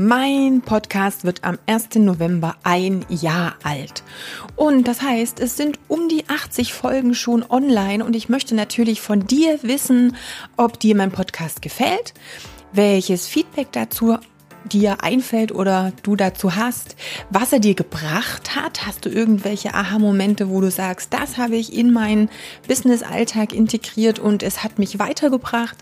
Mein Podcast wird am 1. November ein Jahr alt. Und das heißt, es sind um die 80 Folgen schon online und ich möchte natürlich von dir wissen, ob dir mein Podcast gefällt, welches Feedback dazu dir einfällt oder du dazu hast, was er dir gebracht hat. Hast du irgendwelche Aha-Momente, wo du sagst, das habe ich in meinen Business-Alltag integriert und es hat mich weitergebracht?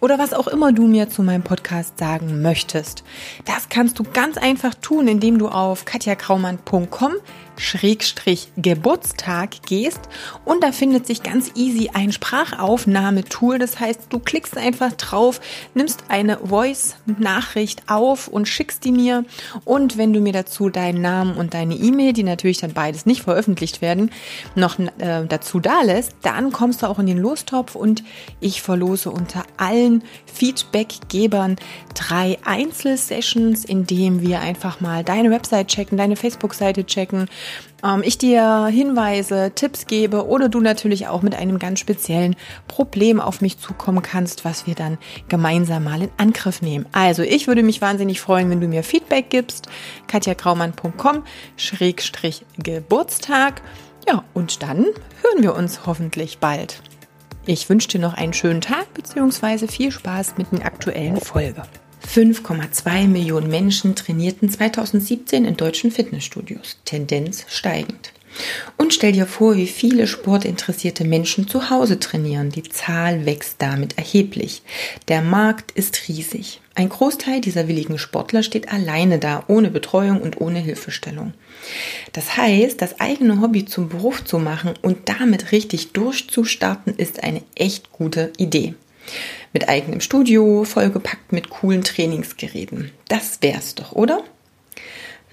Oder was auch immer du mir zu meinem Podcast sagen möchtest. Das kannst du ganz einfach tun, indem du auf katjakraumann.com Schrägstrich Geburtstag gehst und da findet sich ganz easy ein Sprachaufnahmetool. Das heißt, du klickst einfach drauf, nimmst eine Voice-Nachricht auf und schickst die mir. Und wenn du mir dazu deinen Namen und deine E-Mail, die natürlich dann beides nicht veröffentlicht werden, noch äh, dazu da lässt, dann kommst du auch in den Lostopf und ich verlose unter allen Feedbackgebern drei Einzelsessions, in denen wir einfach mal deine Website checken, deine Facebook-Seite checken, ähm, ich dir Hinweise, Tipps gebe oder du natürlich auch mit einem ganz speziellen Problem auf mich zukommen kannst, was wir dann gemeinsam mal in Angriff nehmen. Also ich würde mich wahnsinnig freuen, wenn du mir Feedback gibst. katjakraumann.com Schrägstrich Geburtstag. Ja, und dann hören wir uns hoffentlich bald. Ich wünsche dir noch einen schönen Tag bzw. viel Spaß mit den aktuellen Folge. 5,2 Millionen Menschen trainierten 2017 in deutschen Fitnessstudios, Tendenz steigend. Und stell dir vor, wie viele sportinteressierte Menschen zu Hause trainieren. Die Zahl wächst damit erheblich. Der Markt ist riesig. Ein Großteil dieser willigen Sportler steht alleine da, ohne Betreuung und ohne Hilfestellung. Das heißt, das eigene Hobby zum Beruf zu machen und damit richtig durchzustarten, ist eine echt gute Idee. Mit eigenem Studio, vollgepackt mit coolen Trainingsgeräten. Das wär's doch, oder?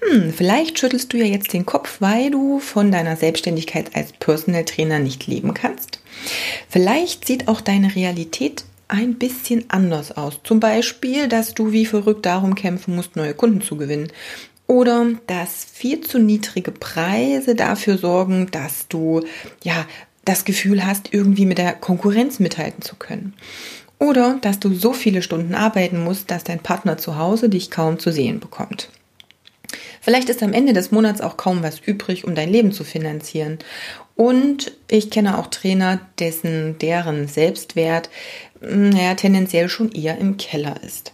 Hm, vielleicht schüttelst du ja jetzt den Kopf, weil du von deiner Selbstständigkeit als Personal Trainer nicht leben kannst. Vielleicht sieht auch deine Realität ein bisschen anders aus. Zum Beispiel, dass du wie verrückt darum kämpfen musst, neue Kunden zu gewinnen. Oder dass viel zu niedrige Preise dafür sorgen, dass du ja das Gefühl hast, irgendwie mit der Konkurrenz mithalten zu können. Oder dass du so viele Stunden arbeiten musst, dass dein Partner zu Hause dich kaum zu sehen bekommt. Vielleicht ist am Ende des Monats auch kaum was übrig, um dein Leben zu finanzieren. Und ich kenne auch Trainer, dessen deren Selbstwert naja, tendenziell schon eher im Keller ist.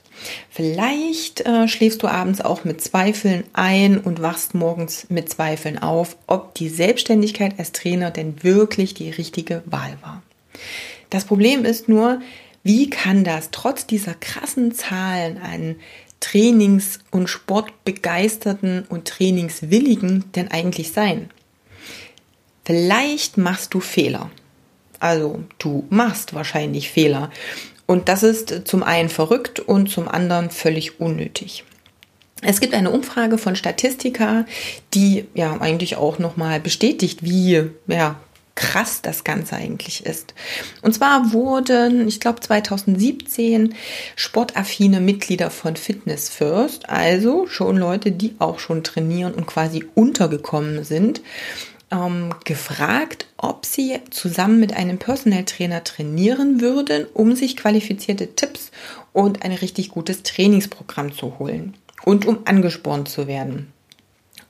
Vielleicht äh, schläfst du abends auch mit Zweifeln ein und wachst morgens mit Zweifeln auf, ob die Selbstständigkeit als Trainer denn wirklich die richtige Wahl war. Das Problem ist nur, wie kann das trotz dieser krassen Zahlen an Trainings- und Sportbegeisterten und Trainingswilligen denn eigentlich sein? Vielleicht machst du Fehler. Also du machst wahrscheinlich Fehler. Und das ist zum einen verrückt und zum anderen völlig unnötig. Es gibt eine Umfrage von Statistika, die ja eigentlich auch nochmal bestätigt, wie ja, krass das Ganze eigentlich ist. Und zwar wurden, ich glaube 2017, sportaffine Mitglieder von Fitness First, also schon Leute, die auch schon trainieren und quasi untergekommen sind, ähm, gefragt, ob sie zusammen mit einem Personal Trainer trainieren würden, um sich qualifizierte Tipps und ein richtig gutes Trainingsprogramm zu holen und um angespornt zu werden.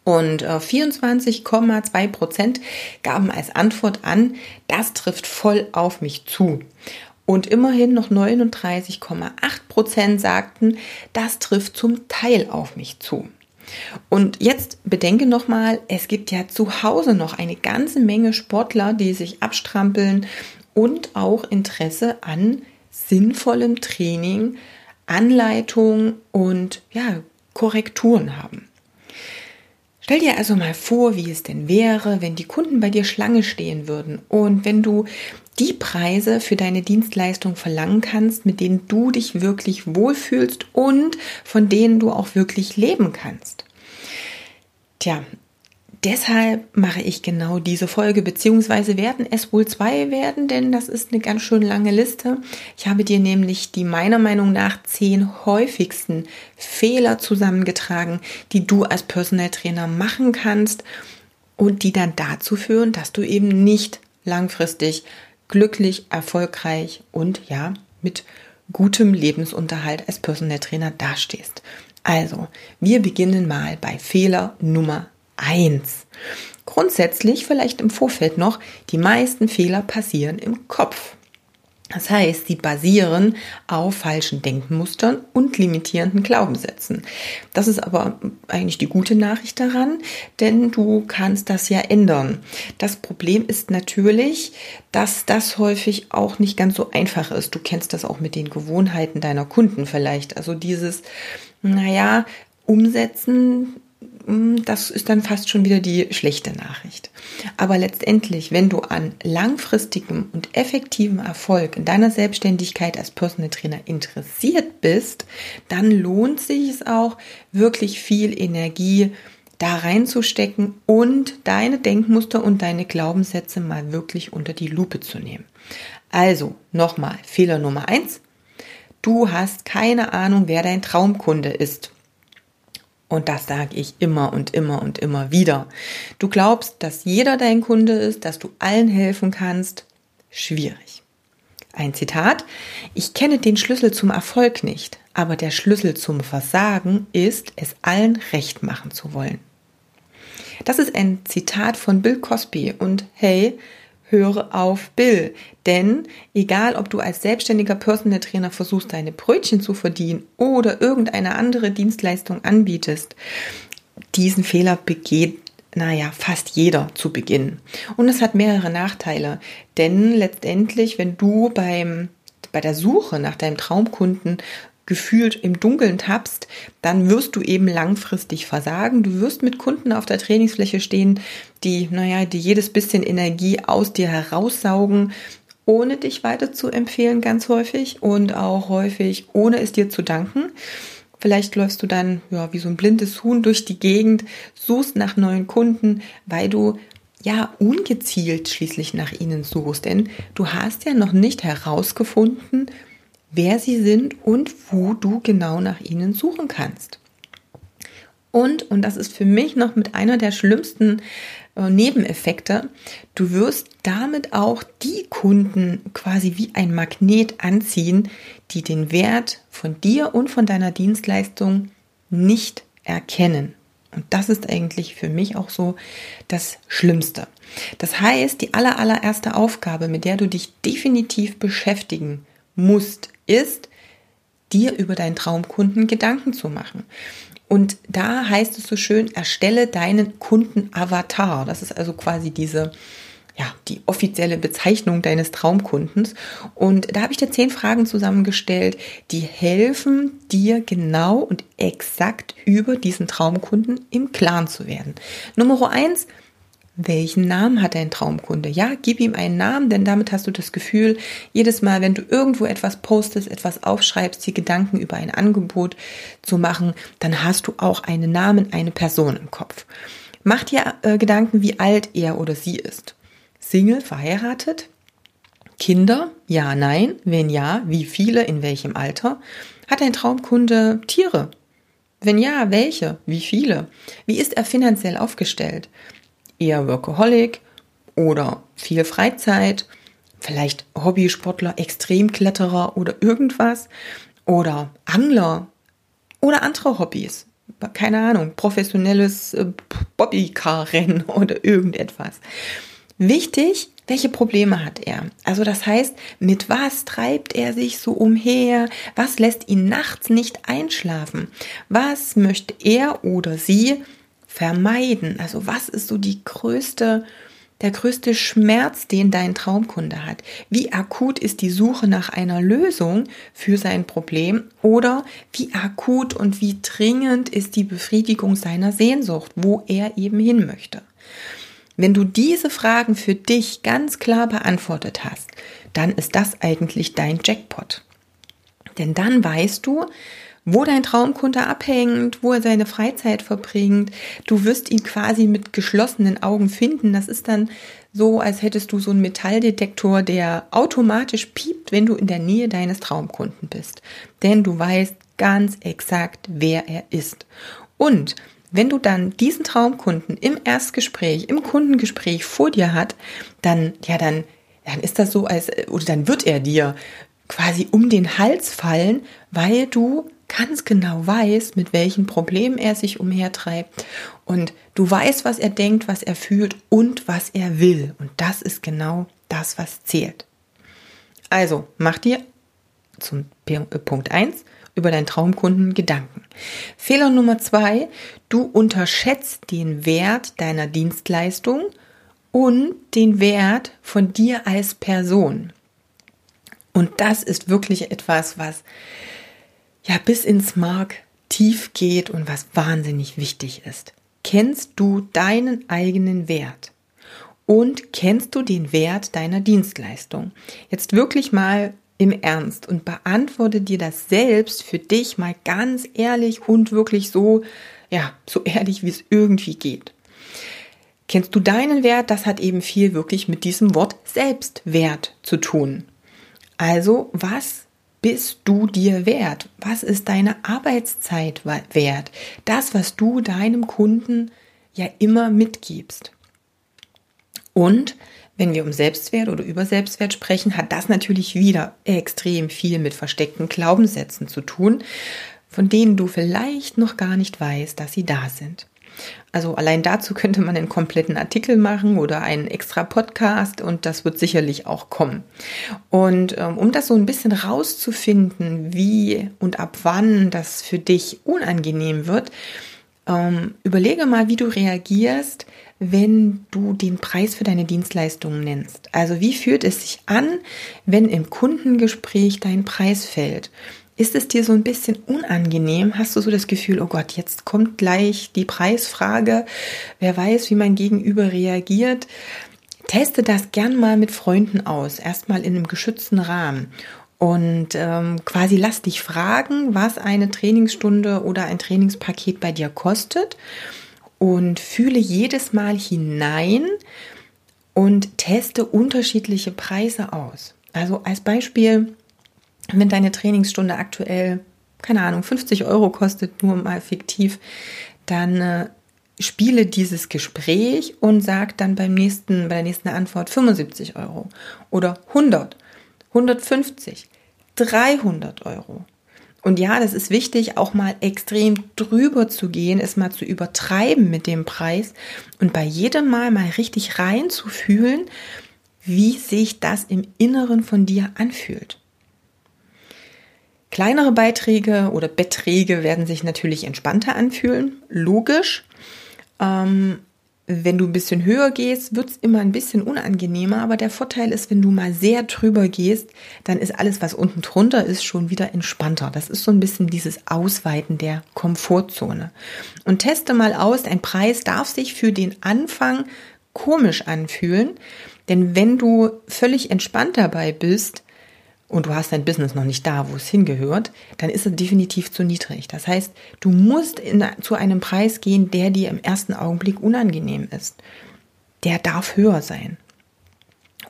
Und 24,2 äh, Prozent gaben als Antwort an, das trifft voll auf mich zu. Und immerhin noch 39,8 Prozent sagten, das trifft zum Teil auf mich zu. Und jetzt bedenke nochmal, es gibt ja zu Hause noch eine ganze Menge Sportler, die sich abstrampeln und auch Interesse an sinnvollem Training, Anleitung und ja, Korrekturen haben. Stell dir also mal vor, wie es denn wäre, wenn die Kunden bei dir Schlange stehen würden und wenn du die Preise für deine Dienstleistung verlangen kannst, mit denen du dich wirklich wohlfühlst und von denen du auch wirklich leben kannst. Tja, deshalb mache ich genau diese Folge, beziehungsweise werden es wohl zwei werden, denn das ist eine ganz schön lange Liste. Ich habe dir nämlich die meiner Meinung nach zehn häufigsten Fehler zusammengetragen, die du als Personal Trainer machen kannst und die dann dazu führen, dass du eben nicht langfristig glücklich, erfolgreich und ja, mit gutem Lebensunterhalt als Personal Trainer dastehst. Also, wir beginnen mal bei Fehler Nummer eins. Grundsätzlich vielleicht im Vorfeld noch, die meisten Fehler passieren im Kopf. Das heißt, sie basieren auf falschen Denkmustern und limitierenden Glaubenssätzen. Das ist aber eigentlich die gute Nachricht daran, denn du kannst das ja ändern. Das Problem ist natürlich, dass das häufig auch nicht ganz so einfach ist. Du kennst das auch mit den Gewohnheiten deiner Kunden vielleicht. Also dieses, naja, umsetzen das ist dann fast schon wieder die schlechte Nachricht. Aber letztendlich, wenn du an langfristigem und effektivem Erfolg in deiner Selbstständigkeit als Personal Trainer interessiert bist, dann lohnt sich es auch, wirklich viel Energie da reinzustecken und deine Denkmuster und deine Glaubenssätze mal wirklich unter die Lupe zu nehmen. Also nochmal, Fehler Nummer eins. Du hast keine Ahnung, wer dein Traumkunde ist. Und das sage ich immer und immer und immer wieder. Du glaubst, dass jeder dein Kunde ist, dass du allen helfen kannst. Schwierig. Ein Zitat. Ich kenne den Schlüssel zum Erfolg nicht, aber der Schlüssel zum Versagen ist, es allen recht machen zu wollen. Das ist ein Zitat von Bill Cosby und hey, höre auf Bill. Denn egal, ob du als selbstständiger Personal Trainer versuchst, deine Brötchen zu verdienen oder irgendeine andere Dienstleistung anbietest, diesen Fehler begeht naja, fast jeder zu Beginn. Und es hat mehrere Nachteile. Denn letztendlich, wenn du beim, bei der Suche nach deinem Traumkunden gefühlt im Dunkeln tappst, dann wirst du eben langfristig versagen. Du wirst mit Kunden auf der Trainingsfläche stehen, die, naja, die jedes bisschen Energie aus dir heraussaugen, ohne dich weiter zu empfehlen, ganz häufig und auch häufig ohne es dir zu danken. Vielleicht läufst du dann ja wie so ein blindes Huhn durch die Gegend, suchst nach neuen Kunden, weil du ja ungezielt schließlich nach ihnen suchst, denn du hast ja noch nicht herausgefunden, wer sie sind und wo du genau nach ihnen suchen kannst. Und, und das ist für mich noch mit einer der schlimmsten äh, Nebeneffekte, du wirst damit auch die Kunden quasi wie ein Magnet anziehen, die den Wert von dir und von deiner Dienstleistung nicht erkennen. Und das ist eigentlich für mich auch so das Schlimmste. Das heißt, die aller, allererste Aufgabe, mit der du dich definitiv beschäftigen musst, ist, dir über deinen Traumkunden Gedanken zu machen. Und da heißt es so schön, erstelle deinen Kunden-Avatar. Das ist also quasi diese, ja, die offizielle Bezeichnung deines Traumkundens. Und da habe ich dir zehn Fragen zusammengestellt, die helfen dir genau und exakt über diesen Traumkunden im Klaren zu werden. Nummer eins, welchen Namen hat dein Traumkunde? Ja, gib ihm einen Namen, denn damit hast du das Gefühl, jedes Mal, wenn du irgendwo etwas postest, etwas aufschreibst, die Gedanken über ein Angebot zu machen, dann hast du auch einen Namen, eine Person im Kopf. Mach dir äh, Gedanken, wie alt er oder sie ist. Single, verheiratet? Kinder? Ja, nein. Wenn ja, wie viele, in welchem Alter? Hat dein Traumkunde Tiere? Wenn ja, welche? Wie viele? Wie ist er finanziell aufgestellt? Eher Workaholic oder viel Freizeit, vielleicht Hobbysportler, Extremkletterer oder irgendwas oder Angler oder andere Hobbys. Keine Ahnung, professionelles äh, Bobbycar-Rennen oder irgendetwas. Wichtig, welche Probleme hat er? Also das heißt, mit was treibt er sich so umher? Was lässt ihn nachts nicht einschlafen? Was möchte er oder sie vermeiden? Also was ist so die größte, der größte Schmerz, den dein Traumkunde hat? Wie akut ist die Suche nach einer Lösung für sein Problem? Oder wie akut und wie dringend ist die Befriedigung seiner Sehnsucht, wo er eben hin möchte? Wenn du diese Fragen für dich ganz klar beantwortet hast, dann ist das eigentlich dein Jackpot. Denn dann weißt du, wo dein Traumkunde abhängt, wo er seine Freizeit verbringt. Du wirst ihn quasi mit geschlossenen Augen finden. Das ist dann so, als hättest du so einen Metalldetektor, der automatisch piept, wenn du in der Nähe deines Traumkunden bist. Denn du weißt ganz exakt, wer er ist. Und wenn du dann diesen Traumkunden im Erstgespräch, im Kundengespräch vor dir hat, dann, ja, dann, dann ist das so, als, oder dann wird er dir quasi um den Hals fallen, weil du ganz genau weißt, mit welchen Problemen er sich umhertreibt und du weißt, was er denkt, was er fühlt und was er will. Und das ist genau das, was zählt. Also mach dir zum äh, Punkt 1 über deinen Traumkunden Gedanken. Fehler Nummer 2, du unterschätzt den Wert deiner Dienstleistung und den Wert von dir als Person. Und das ist wirklich etwas, was ja bis ins Mark tief geht und was wahnsinnig wichtig ist. Kennst du deinen eigenen Wert? Und kennst du den Wert deiner Dienstleistung? Jetzt wirklich mal im Ernst und beantworte dir das selbst für dich mal ganz ehrlich und wirklich so, ja, so ehrlich, wie es irgendwie geht. Kennst du deinen Wert? Das hat eben viel wirklich mit diesem Wort Selbstwert zu tun. Also, was bist du dir wert? Was ist deine Arbeitszeit wert? Das, was du deinem Kunden ja immer mitgibst. Und wenn wir um Selbstwert oder über Selbstwert sprechen, hat das natürlich wieder extrem viel mit versteckten Glaubenssätzen zu tun, von denen du vielleicht noch gar nicht weißt, dass sie da sind. Also allein dazu könnte man einen kompletten Artikel machen oder einen extra Podcast und das wird sicherlich auch kommen. Und ähm, um das so ein bisschen rauszufinden, wie und ab wann das für dich unangenehm wird, ähm, überlege mal, wie du reagierst, wenn du den Preis für deine Dienstleistungen nennst. Also wie fühlt es sich an, wenn im Kundengespräch dein Preis fällt? Ist es dir so ein bisschen unangenehm? Hast du so das Gefühl, oh Gott, jetzt kommt gleich die Preisfrage. Wer weiß, wie mein Gegenüber reagiert? Teste das gern mal mit Freunden aus, erstmal in einem geschützten Rahmen. Und ähm, quasi lass dich fragen, was eine Trainingsstunde oder ein Trainingspaket bei dir kostet. Und fühle jedes Mal hinein und teste unterschiedliche Preise aus. Also als Beispiel, wenn deine Trainingsstunde aktuell, keine Ahnung, 50 Euro kostet, nur mal fiktiv, dann äh, spiele dieses Gespräch und sag dann beim nächsten, bei der nächsten Antwort 75 Euro oder 100, 150, 300 Euro. Und ja, das ist wichtig, auch mal extrem drüber zu gehen, es mal zu übertreiben mit dem Preis und bei jedem Mal mal richtig reinzufühlen, wie sich das im Inneren von dir anfühlt. Kleinere Beiträge oder Beträge werden sich natürlich entspannter anfühlen, logisch. Ähm, wenn du ein bisschen höher gehst, wird es immer ein bisschen unangenehmer, aber der Vorteil ist, wenn du mal sehr drüber gehst, dann ist alles, was unten drunter ist, schon wieder entspannter. Das ist so ein bisschen dieses Ausweiten der Komfortzone. Und teste mal aus, dein Preis darf sich für den Anfang komisch anfühlen, denn wenn du völlig entspannt dabei bist, und du hast dein Business noch nicht da, wo es hingehört, dann ist es definitiv zu niedrig. Das heißt, du musst in, zu einem Preis gehen, der dir im ersten Augenblick unangenehm ist. Der darf höher sein.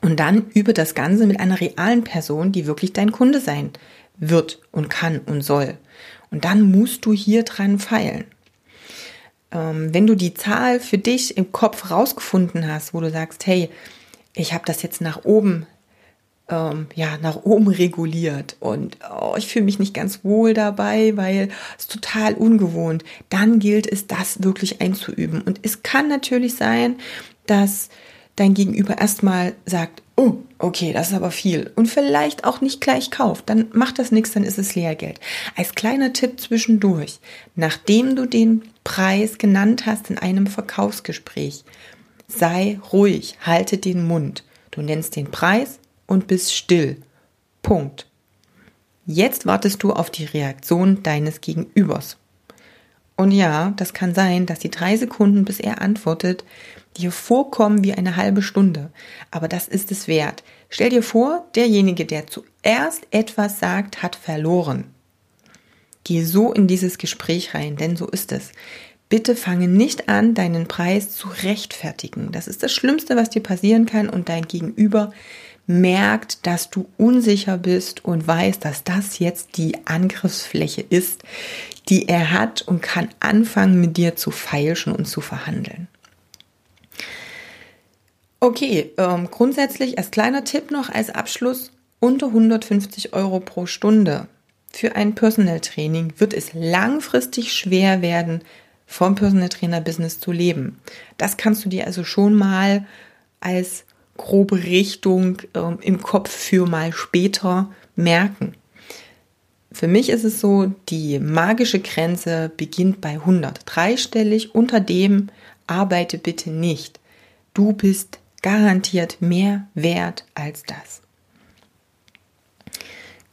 Und dann übe das Ganze mit einer realen Person, die wirklich dein Kunde sein wird und kann und soll. Und dann musst du hier dran feilen. Ähm, wenn du die Zahl für dich im Kopf rausgefunden hast, wo du sagst, hey, ich habe das jetzt nach oben ähm, ja, nach oben reguliert und oh, ich fühle mich nicht ganz wohl dabei, weil es total ungewohnt. Dann gilt es, das wirklich einzuüben. Und es kann natürlich sein, dass dein Gegenüber erstmal sagt, oh, okay, das ist aber viel und vielleicht auch nicht gleich kauft, dann macht das nichts, dann ist es Lehrgeld. Als kleiner Tipp zwischendurch, nachdem du den Preis genannt hast in einem Verkaufsgespräch, sei ruhig, halte den Mund. Du nennst den Preis, und bist still. Punkt. Jetzt wartest du auf die Reaktion deines Gegenübers. Und ja, das kann sein, dass die drei Sekunden, bis er antwortet, dir vorkommen wie eine halbe Stunde. Aber das ist es wert. Stell dir vor, derjenige, der zuerst etwas sagt, hat verloren. Geh so in dieses Gespräch rein, denn so ist es. Bitte fange nicht an, deinen Preis zu rechtfertigen. Das ist das Schlimmste, was dir passieren kann und dein Gegenüber merkt, dass du unsicher bist und weiß, dass das jetzt die Angriffsfläche ist, die er hat und kann anfangen, mit dir zu feilschen und zu verhandeln. Okay, ähm, grundsätzlich als kleiner Tipp noch als Abschluss, unter 150 Euro pro Stunde für ein Personal Training wird es langfristig schwer werden, vom Personal Trainer Business zu leben. Das kannst du dir also schon mal als grobe Richtung ähm, im Kopf für mal später merken. Für mich ist es so, die magische Grenze beginnt bei 100. Dreistellig, unter dem arbeite bitte nicht. Du bist garantiert mehr wert als das.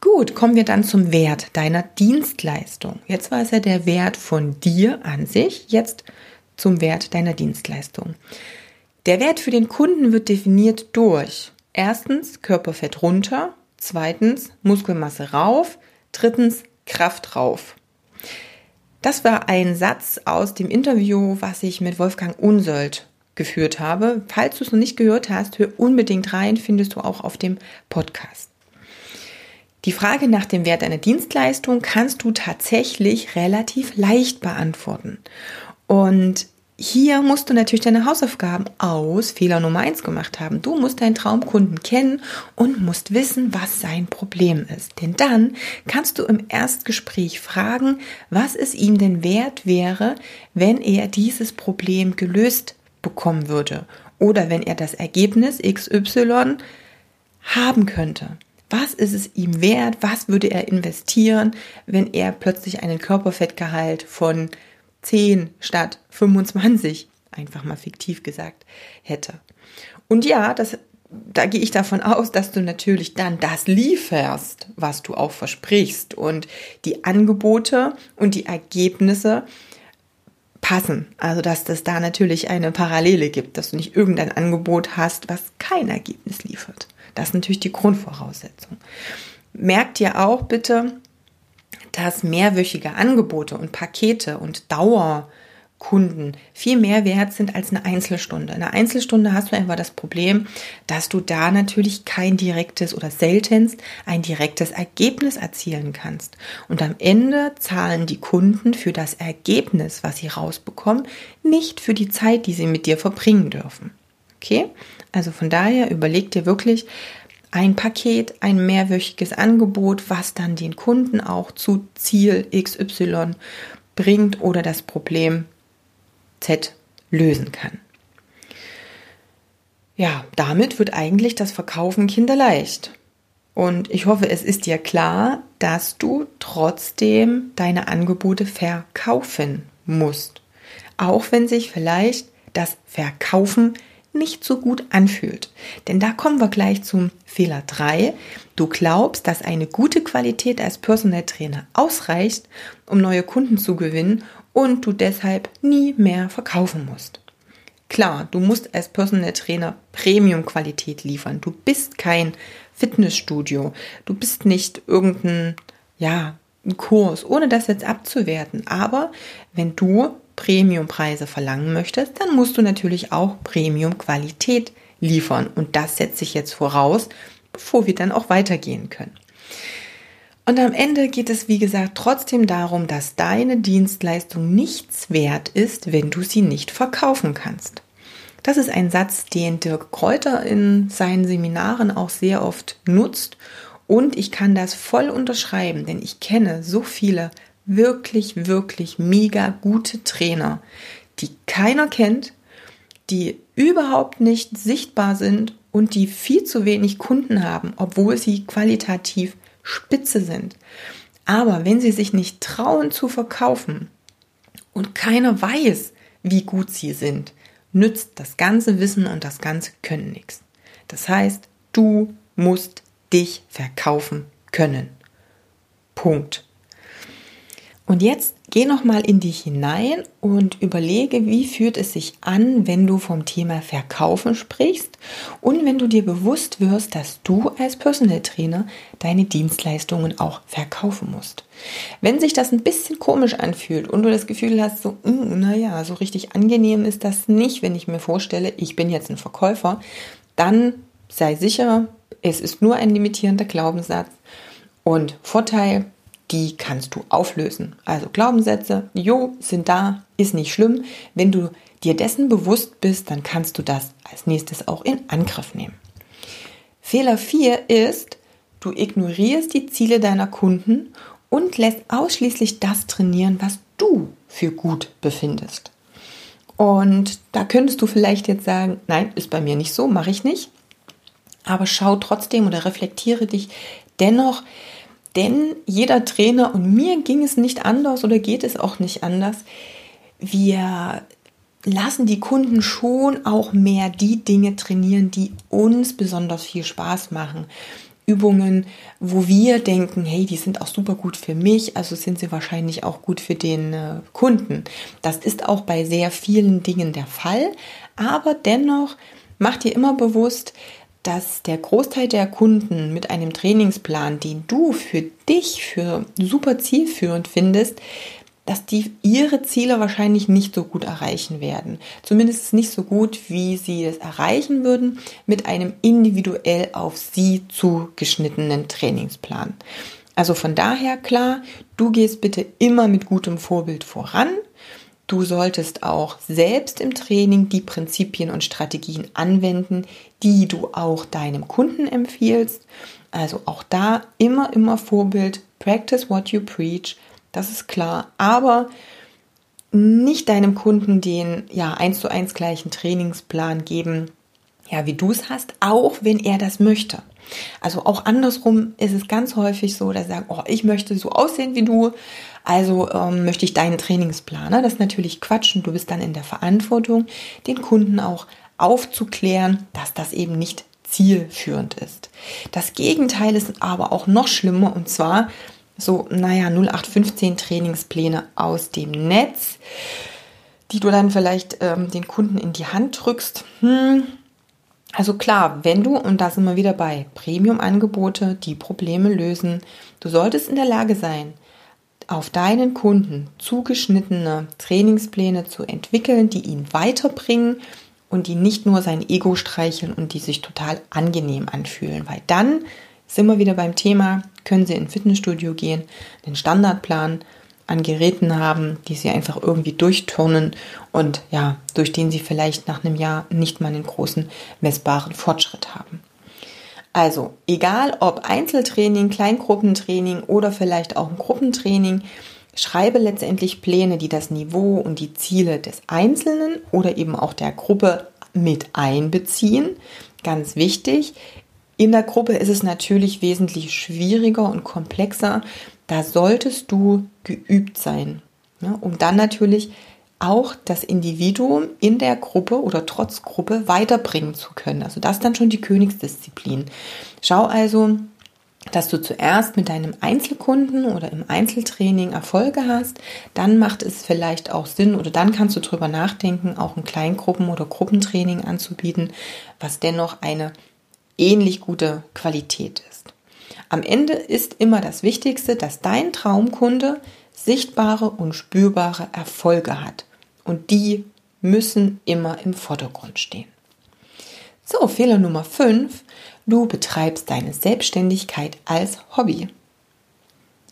Gut, kommen wir dann zum Wert deiner Dienstleistung. Jetzt war es ja der Wert von dir an sich, jetzt zum Wert deiner Dienstleistung. Der Wert für den Kunden wird definiert durch erstens Körperfett runter, zweitens Muskelmasse rauf, drittens Kraft rauf. Das war ein Satz aus dem Interview, was ich mit Wolfgang Unsold geführt habe. Falls du es noch nicht gehört hast, hör unbedingt rein, findest du auch auf dem Podcast. Die Frage nach dem Wert einer Dienstleistung kannst du tatsächlich relativ leicht beantworten. Und hier musst du natürlich deine Hausaufgaben aus Fehler Nummer eins gemacht haben. Du musst deinen Traumkunden kennen und musst wissen, was sein Problem ist. Denn dann kannst du im Erstgespräch fragen, was es ihm denn wert wäre, wenn er dieses Problem gelöst bekommen würde. Oder wenn er das Ergebnis XY haben könnte. Was ist es ihm wert? Was würde er investieren, wenn er plötzlich einen Körperfettgehalt von 10 statt 25, einfach mal fiktiv gesagt, hätte? Und ja, das, da gehe ich davon aus, dass du natürlich dann das lieferst, was du auch versprichst und die Angebote und die Ergebnisse passen. Also, dass es da natürlich eine Parallele gibt, dass du nicht irgendein Angebot hast, was kein Ergebnis liefert. Das ist natürlich die Grundvoraussetzung. Merkt ihr auch bitte, dass mehrwöchige Angebote und Pakete und Dauerkunden viel mehr wert sind als eine Einzelstunde. In einer Einzelstunde hast du einfach das Problem, dass du da natürlich kein direktes oder seltenst ein direktes Ergebnis erzielen kannst. Und am Ende zahlen die Kunden für das Ergebnis, was sie rausbekommen, nicht für die Zeit, die sie mit dir verbringen dürfen. Okay? Also von daher überleg dir wirklich ein Paket, ein mehrwöchiges Angebot, was dann den Kunden auch zu Ziel XY bringt oder das Problem Z lösen kann. Ja, damit wird eigentlich das Verkaufen kinderleicht. Und ich hoffe, es ist dir klar, dass du trotzdem deine Angebote verkaufen musst. Auch wenn sich vielleicht das Verkaufen nicht so gut anfühlt. Denn da kommen wir gleich zum Fehler 3. Du glaubst, dass eine gute Qualität als Personal Trainer ausreicht, um neue Kunden zu gewinnen und du deshalb nie mehr verkaufen musst. Klar, du musst als Personal Trainer Premium-Qualität liefern. Du bist kein Fitnessstudio. Du bist nicht irgendein, ja, Kurs, ohne das jetzt abzuwerten. Aber wenn du Premiumpreise verlangen möchtest, dann musst du natürlich auch Premium-Qualität liefern. Und das setze ich jetzt voraus, bevor wir dann auch weitergehen können. Und am Ende geht es, wie gesagt, trotzdem darum, dass deine Dienstleistung nichts wert ist, wenn du sie nicht verkaufen kannst. Das ist ein Satz, den Dirk Kräuter in seinen Seminaren auch sehr oft nutzt. Und ich kann das voll unterschreiben, denn ich kenne so viele wirklich, wirklich mega gute Trainer, die keiner kennt, die überhaupt nicht sichtbar sind und die viel zu wenig Kunden haben, obwohl sie qualitativ spitze sind. Aber wenn sie sich nicht trauen zu verkaufen und keiner weiß, wie gut sie sind, nützt das ganze Wissen und das ganze Können nichts. Das heißt, du musst dich verkaufen können. Punkt. Und jetzt geh noch mal in dich hinein und überlege, wie fühlt es sich an, wenn du vom Thema Verkaufen sprichst und wenn du dir bewusst wirst, dass du als Personal Trainer deine Dienstleistungen auch verkaufen musst. Wenn sich das ein bisschen komisch anfühlt und du das Gefühl hast, so, mm, naja, so richtig angenehm ist das nicht, wenn ich mir vorstelle, ich bin jetzt ein Verkäufer, dann sei sicher, es ist nur ein limitierender Glaubenssatz und Vorteil, die kannst du auflösen. Also Glaubenssätze, jo, sind da, ist nicht schlimm. Wenn du dir dessen bewusst bist, dann kannst du das als nächstes auch in Angriff nehmen. Fehler 4 ist, du ignorierst die Ziele deiner Kunden und lässt ausschließlich das trainieren, was du für gut befindest. Und da könntest du vielleicht jetzt sagen, nein, ist bei mir nicht so, mache ich nicht. Aber schau trotzdem oder reflektiere dich dennoch, denn jeder Trainer, und mir ging es nicht anders oder geht es auch nicht anders, wir lassen die Kunden schon auch mehr die Dinge trainieren, die uns besonders viel Spaß machen. Übungen, wo wir denken, hey, die sind auch super gut für mich, also sind sie wahrscheinlich auch gut für den äh, Kunden. Das ist auch bei sehr vielen Dingen der Fall, aber dennoch macht dir immer bewusst, dass der Großteil der Kunden mit einem Trainingsplan, den du für dich für super zielführend findest, dass die ihre Ziele wahrscheinlich nicht so gut erreichen werden. Zumindest nicht so gut, wie sie es erreichen würden mit einem individuell auf sie zugeschnittenen Trainingsplan. Also von daher klar, du gehst bitte immer mit gutem Vorbild voran Du solltest auch selbst im Training die Prinzipien und Strategien anwenden, die du auch deinem Kunden empfiehlst. Also auch da immer, immer Vorbild. Practice what you preach. Das ist klar. Aber nicht deinem Kunden den ja eins zu eins gleichen Trainingsplan geben, ja, wie du es hast, auch wenn er das möchte. Also auch andersrum ist es ganz häufig so, dass er sagt, oh, ich möchte so aussehen wie du, also ähm, möchte ich deinen Trainingsplaner. Das ist natürlich Quatsch und du bist dann in der Verantwortung, den Kunden auch aufzuklären, dass das eben nicht zielführend ist. Das Gegenteil ist aber auch noch schlimmer und zwar so, naja, 0815 Trainingspläne aus dem Netz, die du dann vielleicht ähm, den Kunden in die Hand drückst. Hm, also klar, wenn du, und da sind wir wieder bei Premium-Angebote, die Probleme lösen, du solltest in der Lage sein, auf deinen Kunden zugeschnittene Trainingspläne zu entwickeln, die ihn weiterbringen und die nicht nur sein Ego streicheln und die sich total angenehm anfühlen, weil dann sind wir wieder beim Thema, können Sie in ein Fitnessstudio gehen, den Standardplan an Geräten haben, die Sie einfach irgendwie durchturnen und ja, durch den Sie vielleicht nach einem Jahr nicht mal einen großen messbaren Fortschritt haben. Also, egal ob Einzeltraining, Kleingruppentraining oder vielleicht auch ein Gruppentraining, schreibe letztendlich Pläne, die das Niveau und die Ziele des Einzelnen oder eben auch der Gruppe mit einbeziehen. Ganz wichtig. In der Gruppe ist es natürlich wesentlich schwieriger und komplexer. Da solltest du geübt sein, ne, um dann natürlich auch das Individuum in der Gruppe oder trotz Gruppe weiterbringen zu können. Also das dann schon die Königsdisziplin. Schau also, dass du zuerst mit deinem Einzelkunden oder im Einzeltraining Erfolge hast, dann macht es vielleicht auch Sinn oder dann kannst du darüber nachdenken, auch ein Kleingruppen- oder Gruppentraining anzubieten, was dennoch eine ähnlich gute Qualität ist. Am Ende ist immer das Wichtigste, dass dein Traumkunde sichtbare und spürbare Erfolge hat. Und die müssen immer im Vordergrund stehen. So, Fehler Nummer 5. Du betreibst deine Selbstständigkeit als Hobby.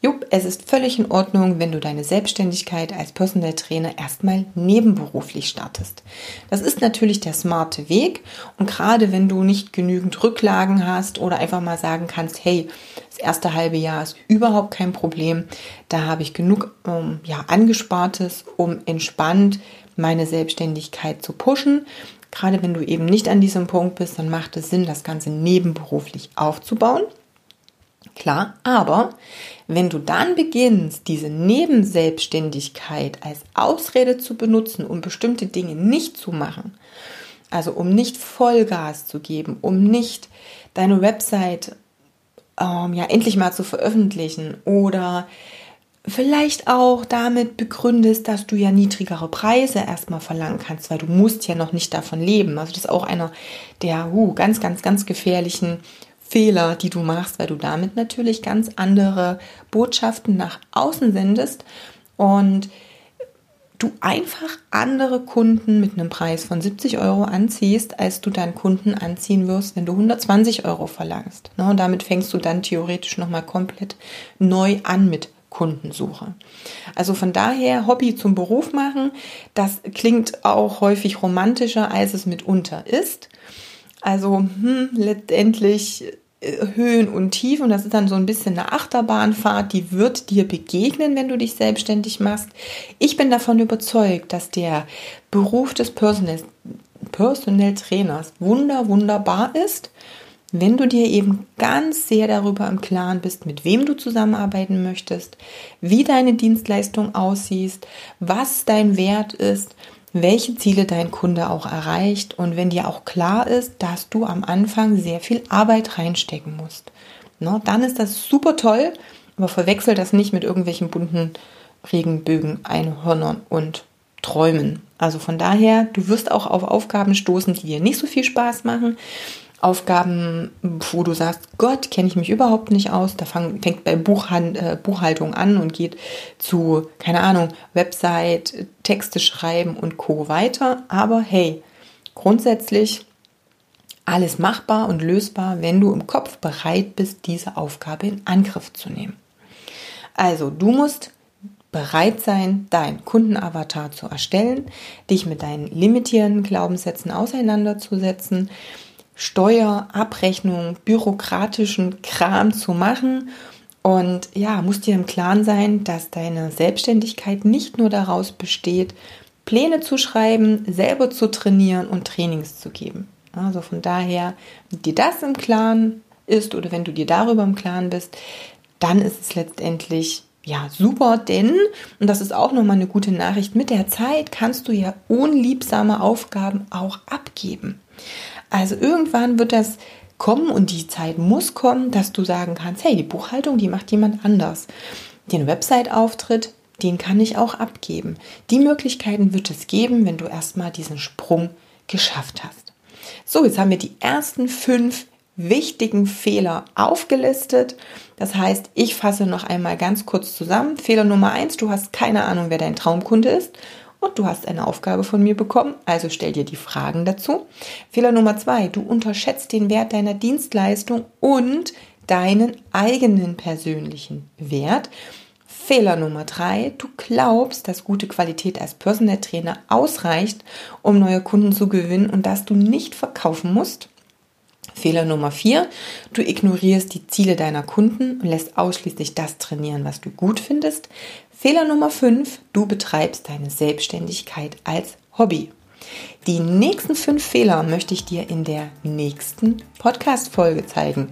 Jupp, es ist völlig in Ordnung, wenn du deine Selbstständigkeit als Personal Trainer erstmal nebenberuflich startest. Das ist natürlich der smarte Weg und gerade wenn du nicht genügend Rücklagen hast oder einfach mal sagen kannst, hey, das erste halbe Jahr ist überhaupt kein Problem, da habe ich genug ähm, ja, angespartes, um entspannt meine Selbstständigkeit zu pushen. Gerade wenn du eben nicht an diesem Punkt bist, dann macht es Sinn, das Ganze nebenberuflich aufzubauen. Klar, aber wenn du dann beginnst, diese Nebenselbstständigkeit als Ausrede zu benutzen, um bestimmte Dinge nicht zu machen, also um nicht Vollgas zu geben, um nicht deine Website ähm, ja endlich mal zu veröffentlichen oder vielleicht auch damit begründest, dass du ja niedrigere Preise erstmal verlangen kannst, weil du musst ja noch nicht davon leben. Also das ist auch einer der uh, ganz, ganz, ganz gefährlichen Fehler, die du machst, weil du damit natürlich ganz andere Botschaften nach außen sendest und du einfach andere Kunden mit einem Preis von 70 Euro anziehst, als du deinen Kunden anziehen wirst, wenn du 120 Euro verlangst. Ne, und damit fängst du dann theoretisch nochmal komplett neu an mit Kundensuche. Also von daher Hobby zum Beruf machen, das klingt auch häufig romantischer, als es mitunter ist. Also hm, letztendlich Höhen und Tiefen. Das ist dann so ein bisschen eine Achterbahnfahrt, die wird dir begegnen, wenn du dich selbstständig machst. Ich bin davon überzeugt, dass der Beruf des Personal, Personal Trainers wunder, wunderbar ist wenn du dir eben ganz sehr darüber im Klaren bist, mit wem du zusammenarbeiten möchtest, wie deine Dienstleistung aussieht, was dein Wert ist, welche Ziele dein Kunde auch erreicht und wenn dir auch klar ist, dass du am Anfang sehr viel Arbeit reinstecken musst. Ne, dann ist das super toll, aber verwechsel das nicht mit irgendwelchen bunten Regenbögen, Einhörnern und Träumen. Also von daher, du wirst auch auf Aufgaben stoßen, die dir nicht so viel Spaß machen. Aufgaben, wo du sagst, Gott, kenne ich mich überhaupt nicht aus. Da fang, fängt bei Buchhand, äh, Buchhaltung an und geht zu, keine Ahnung, Website, Texte schreiben und Co. weiter. Aber hey, grundsätzlich alles machbar und lösbar, wenn du im Kopf bereit bist, diese Aufgabe in Angriff zu nehmen. Also, du musst bereit sein, dein Kundenavatar zu erstellen, dich mit deinen limitierenden Glaubenssätzen auseinanderzusetzen, Steuer, Abrechnung, bürokratischen Kram zu machen. Und ja, muss dir im Klaren sein, dass deine Selbstständigkeit nicht nur daraus besteht, Pläne zu schreiben, selber zu trainieren und Trainings zu geben. Also von daher, wenn dir das im Klaren ist oder wenn du dir darüber im Klaren bist, dann ist es letztendlich ja super, denn, und das ist auch nochmal eine gute Nachricht, mit der Zeit kannst du ja unliebsame Aufgaben auch abgeben. Also irgendwann wird das kommen und die Zeit muss kommen, dass du sagen kannst, hey, die Buchhaltung, die macht jemand anders. Den Website-Auftritt, den kann ich auch abgeben. Die Möglichkeiten wird es geben, wenn du erstmal diesen Sprung geschafft hast. So, jetzt haben wir die ersten fünf wichtigen Fehler aufgelistet. Das heißt, ich fasse noch einmal ganz kurz zusammen. Fehler Nummer eins, du hast keine Ahnung, wer dein Traumkunde ist und du hast eine Aufgabe von mir bekommen, also stell dir die Fragen dazu. Fehler Nummer zwei, du unterschätzt den Wert deiner Dienstleistung und deinen eigenen persönlichen Wert. Fehler Nummer drei, du glaubst, dass gute Qualität als Personal Trainer ausreicht, um neue Kunden zu gewinnen und dass du nicht verkaufen musst. Fehler Nummer vier, du ignorierst die Ziele deiner Kunden und lässt ausschließlich das trainieren, was du gut findest. Fehler Nummer 5, du betreibst deine Selbstständigkeit als Hobby. Die nächsten fünf Fehler möchte ich dir in der nächsten Podcast-Folge zeigen.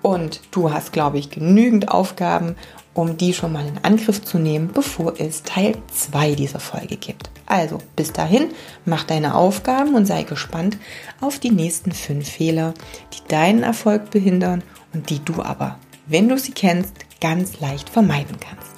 Und du hast, glaube ich, genügend Aufgaben, um die schon mal in Angriff zu nehmen, bevor es Teil 2 dieser Folge gibt. Also bis dahin, mach deine Aufgaben und sei gespannt auf die nächsten fünf Fehler, die deinen Erfolg behindern und die du aber, wenn du sie kennst, ganz leicht vermeiden kannst.